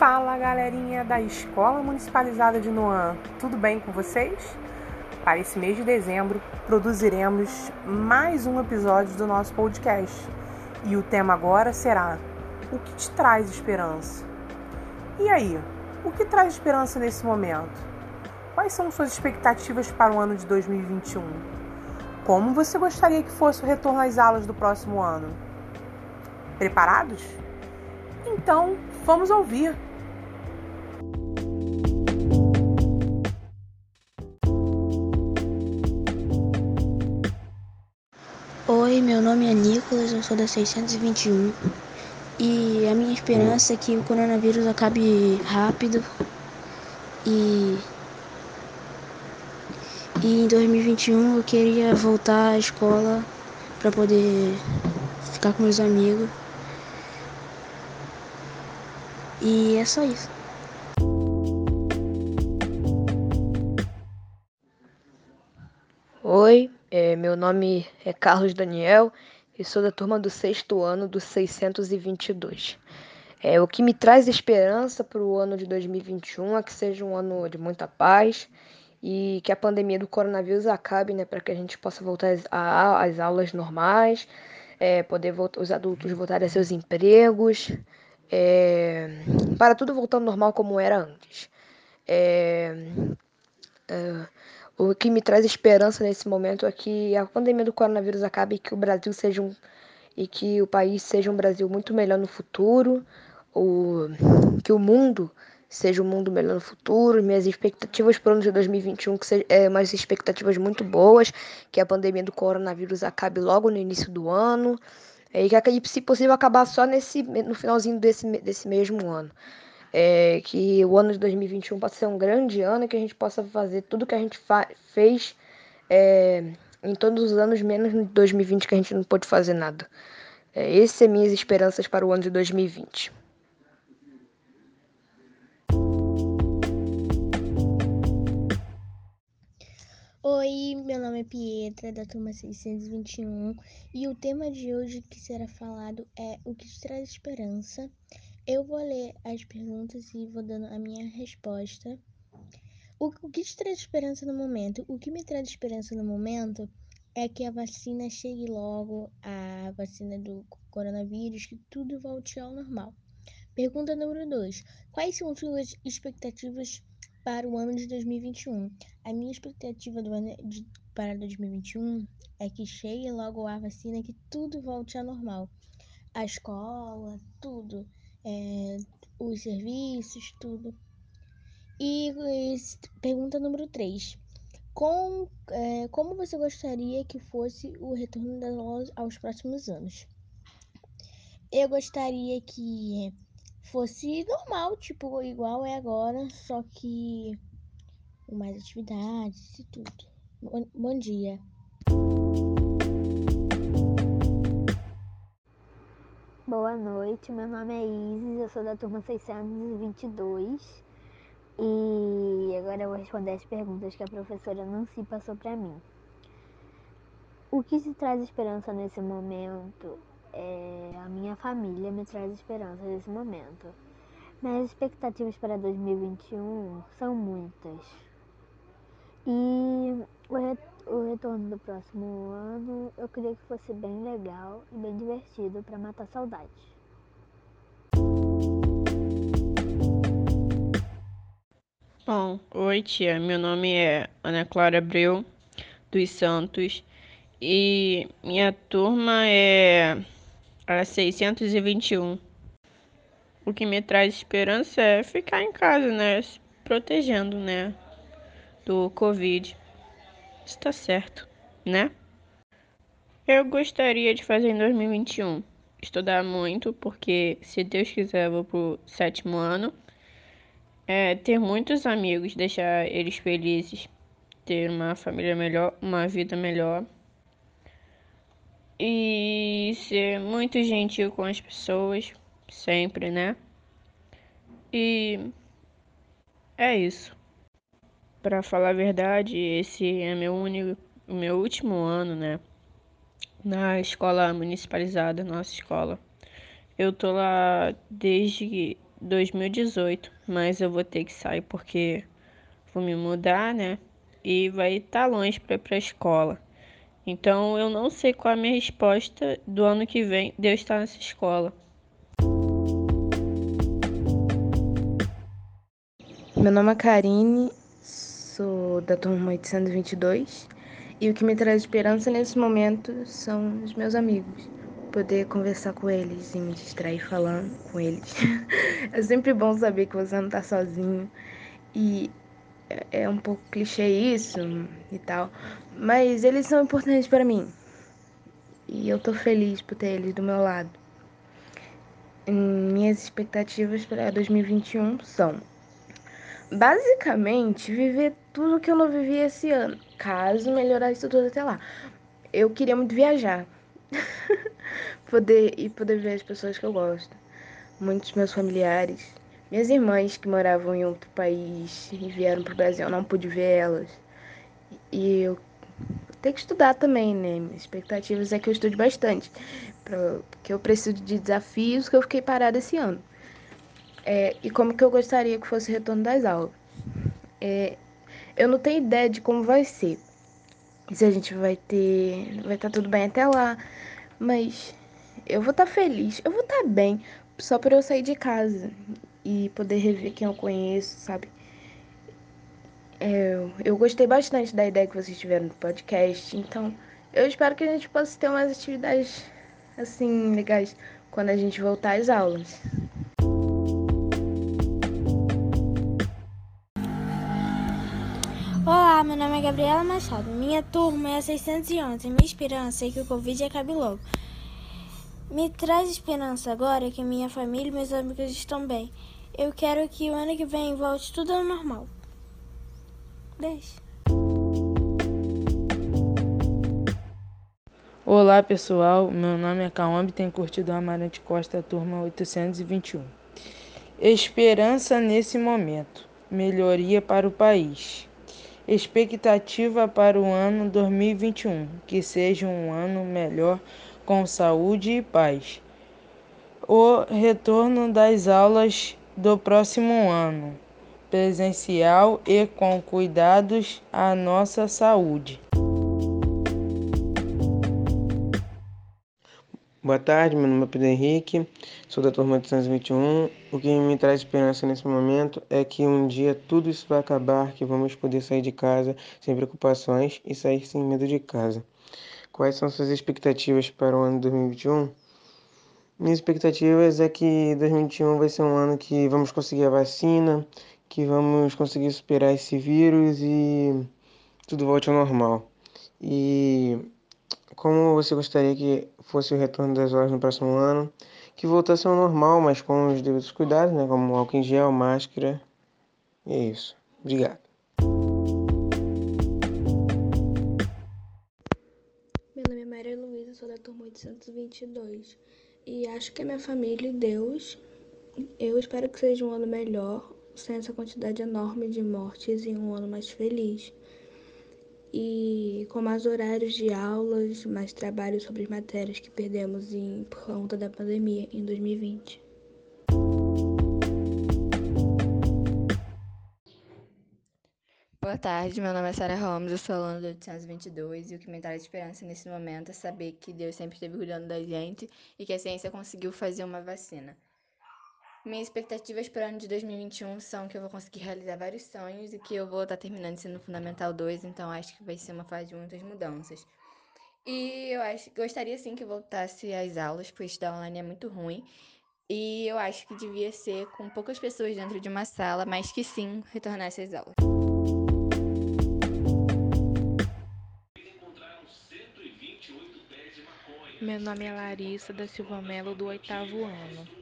Fala galerinha da Escola Municipalizada de Noan, tudo bem com vocês? Para esse mês de dezembro, produziremos mais um episódio do nosso podcast e o tema agora será: O que te traz esperança? E aí, o que traz esperança nesse momento? Quais são suas expectativas para o ano de 2021? Como você gostaria que fosse o retorno às aulas do próximo ano? Preparados? Então, vamos ouvir. Oi, meu nome é Nicolas, eu sou da 621 e a minha esperança é que o coronavírus acabe rápido e, e em 2021 eu queria voltar à escola para poder ficar com meus amigos. E é só isso. Meu nome é Carlos Daniel e sou da turma do sexto ano do 622. É, o que me traz esperança para o ano de 2021 é que seja um ano de muita paz e que a pandemia do coronavírus acabe, né, para que a gente possa voltar às, aulas normais, é, poder voltar, os adultos voltarem a seus empregos, é, para tudo voltar ao normal como era antes. É, é, o que me traz esperança nesse momento é que a pandemia do coronavírus acabe e que o Brasil seja um e que o país seja um Brasil muito melhor no futuro, o, que o mundo seja um mundo melhor no futuro. Minhas expectativas para o ano de 2021 que sejam é, umas expectativas muito boas, que a pandemia do coronavírus acabe logo no início do ano e que, se possível, acabar só nesse, no finalzinho desse, desse mesmo ano. É, que o ano de 2021 possa ser um grande ano e que a gente possa fazer tudo que a gente fez é, em todos os anos, menos em 2020 que a gente não pôde fazer nada. É, essas são minhas esperanças para o ano de 2020. Oi, meu nome é Pietra, da turma 621, e o tema de hoje que será falado é o que traz esperança. Eu vou ler as perguntas e vou dando a minha resposta. O, o que te traz esperança no momento? O que me traz esperança no momento é que a vacina chegue logo, a vacina do coronavírus, que tudo volte ao normal. Pergunta número 2. Quais são suas expectativas para o ano de 2021. A minha expectativa do ano de, para 2021 é que chegue logo a vacina que tudo volte ao normal. A escola, tudo, é, os serviços, tudo. E, e pergunta número 3. Com, é, como você gostaria que fosse o retorno das aulas aos próximos anos? Eu gostaria que fosse normal, tipo, igual é agora, só que com mais atividades e tudo. Bom, bom dia. Noite, meu nome é Isis, eu sou da turma 622 e agora eu vou responder as perguntas que a professora Nancy passou para mim. O que te traz esperança nesse momento é, a minha família me traz esperança nesse momento. Minhas expectativas para 2021 são muitas. E o, o retorno do próximo ano eu queria que fosse bem legal e bem divertido para matar saudades. Bom, oi tia, meu nome é Ana Clara Abreu dos Santos e minha turma é a 621. O que me traz esperança é ficar em casa, né? Se protegendo, né? Do Covid. Está certo, né? Eu gostaria de fazer em 2021. Estudar muito, porque se Deus quiser, eu vou pro sétimo ano. É, ter muitos amigos, deixar eles felizes, ter uma família melhor, uma vida melhor e ser muito gentil com as pessoas, sempre, né? E é isso. Para falar a verdade, esse é meu único, meu último ano, né? Na escola municipalizada, nossa escola. Eu tô lá desde 2018, mas eu vou ter que sair porque vou me mudar, né? E vai estar tá longe para ir para a escola. Então eu não sei qual é a minha resposta do ano que vem de eu estar nessa escola. Meu nome é Karine, sou da turma 822 e o que me traz esperança nesse momento são os meus amigos. Poder conversar com eles e me distrair falando com eles. é sempre bom saber que você não está sozinho e é um pouco clichê isso e tal, mas eles são importantes para mim e eu tô feliz por ter eles do meu lado. Minhas expectativas para 2021 são basicamente viver tudo que eu não vivi esse ano, caso melhorar isso tudo até lá. Eu queria muito viajar. poder e poder ver as pessoas que eu gosto. Muitos meus familiares, minhas irmãs que moravam em outro país e vieram pro Brasil, eu não pude ver elas. E eu tenho que estudar também, né? Minhas expectativas é que eu estude bastante, porque eu preciso de desafios que eu fiquei parada esse ano é, e como que eu gostaria que fosse o retorno das aulas. É, eu não tenho ideia de como vai ser. Se a gente vai ter. Vai estar tá tudo bem até lá. Mas eu vou estar tá feliz. Eu vou estar tá bem. Só por eu sair de casa e poder rever quem eu conheço, sabe? É, eu gostei bastante da ideia que vocês tiveram no podcast. Então, eu espero que a gente possa ter umas atividades assim legais quando a gente voltar às aulas. Meu nome é Gabriela Machado. Minha turma é a 611. Minha esperança é que o Covid acabe logo. Me traz esperança agora que minha família e meus amigos estão bem. Eu quero que o ano que vem volte tudo ao normal. Beijo. Olá pessoal, meu nome é Kaombe, tenho curtido Amarante Costa, turma 821. Esperança nesse momento, melhoria para o país. Expectativa para o ano 2021: que seja um ano melhor com saúde e paz. O retorno das aulas do próximo ano, presencial e com cuidados à nossa saúde. Boa tarde, meu nome é Pedro Henrique, sou da turma 821. O que me traz esperança nesse momento é que um dia tudo isso vai acabar, que vamos poder sair de casa sem preocupações e sair sem medo de casa. Quais são suas expectativas para o ano 2021? Minhas expectativas é que 2021 vai ser um ano que vamos conseguir a vacina, que vamos conseguir superar esse vírus e tudo volte ao normal. E como você gostaria que fosse o retorno das aulas no próximo ano? Que voltasse ao normal, mas com os devidos cuidados, né? Como álcool em gel, máscara. E é isso. Obrigado. Meu nome é Maria Luísa, sou da turma 822. E acho que a minha família e Deus, eu espero que seja um ano melhor, sem essa quantidade enorme de mortes e um ano mais feliz e com mais horários de aulas, mais trabalho sobre as matérias que perdemos em, por conta da pandemia em 2020. Boa tarde, meu nome é Sara Holmes, eu sou aluna do 822 e o que me traz esperança nesse momento é saber que Deus sempre esteve cuidando da gente e que a ciência conseguiu fazer uma vacina. Minhas expectativas para o ano de 2021 são que eu vou conseguir realizar vários sonhos e que eu vou estar terminando ensino fundamental 2, então acho que vai ser uma fase de muitas mudanças. E eu acho, gostaria sim que voltasse às aulas, pois estudar online é muito ruim. E eu acho que devia ser com poucas pessoas dentro de uma sala, mas que sim retornasse às aulas. Meu nome é Larissa da Silva Melo, do oitavo ano.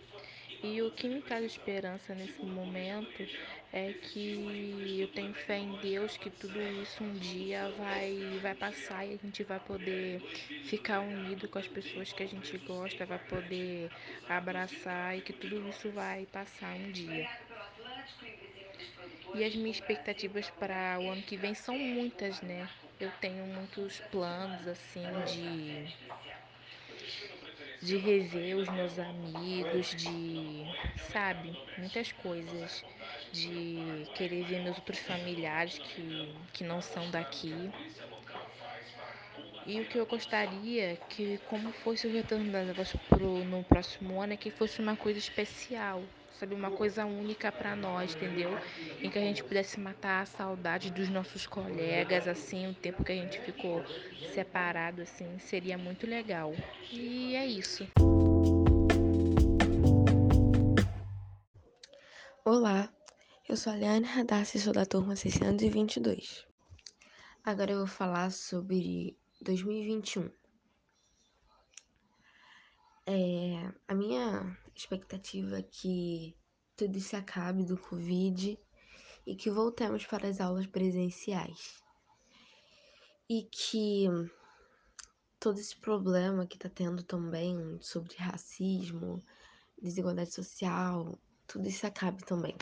E o que me traz esperança nesse momento é que eu tenho fé em Deus que tudo isso um dia vai, vai passar e a gente vai poder ficar unido com as pessoas que a gente gosta, vai poder abraçar e que tudo isso vai passar um dia. E as minhas expectativas para o ano que vem são muitas, né? Eu tenho muitos planos assim de de rever os meus amigos, de, sabe, muitas coisas, de querer ver meus outros familiares que, que não são daqui. E o que eu gostaria que, como fosse o retorno das avós pro, no próximo ano, é que fosse uma coisa especial, sabe? Uma coisa única para nós, entendeu? Em que a gente pudesse matar a saudade dos nossos colegas, assim, o tempo que a gente ficou separado, assim, seria muito legal. E é isso. Olá, eu sou a Liane Radassi, sou da turma 622. Agora eu vou falar sobre 2021. É, a minha expectativa que tudo se acabe do Covid e que voltemos para as aulas presenciais. E que todo esse problema que está tendo também sobre racismo, desigualdade social, tudo isso acabe também.